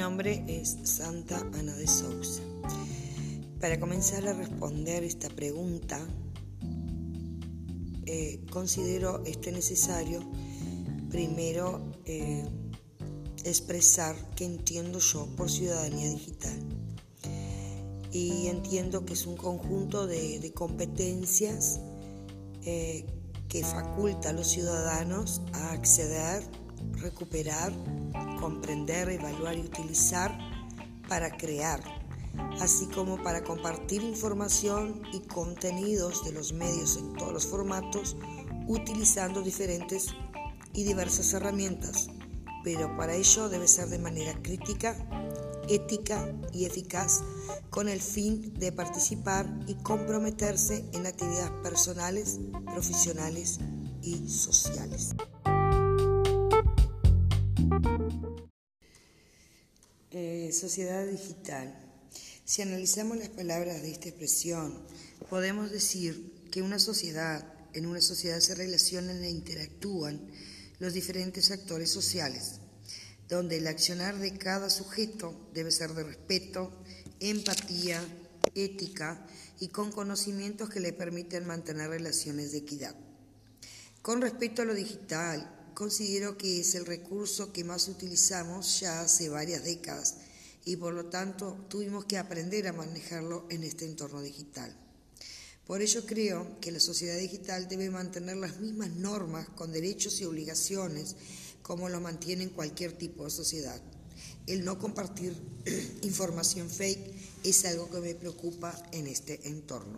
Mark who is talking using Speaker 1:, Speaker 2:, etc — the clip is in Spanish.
Speaker 1: nombre es Santa Ana de Sousa. Para comenzar a responder esta pregunta, eh, considero este necesario primero eh, expresar qué entiendo yo por ciudadanía digital. Y entiendo que es un conjunto de, competencias eh, que faculta a los ciudadanos a acceder, recuperar, comprender, evaluar y utilizar para crear, así como para compartir información y contenidos de los medios en todos los formatos, utilizando diferentes y diversas herramientas, pero para ello debe ser de manera crítica, ética y eficaz con el fin de participar y comprometerse en actividades personales, profesionales y sociales. Eh, sociedad digital. Si analizamos las palabras de esta expresión, podemos decir que una sociedad, en una sociedad se relacionan e interactúan los diferentes actores sociales, donde el accionar de cada sujeto debe ser de respeto, empatía, ética y con conocimientos que le permiten mantener relaciones de equidad. Con respecto a lo digital, considero que es el recurso que más utilizamos ya hace varias décadas y por lo tanto tuvimos que aprender a manejarlo en este entorno digital. Por ello creo que la sociedad digital debe mantener las mismas normas con derechos y obligaciones como lo mantiene cualquier tipo de sociedad. El no compartir información fake es algo que me preocupa en este entorno.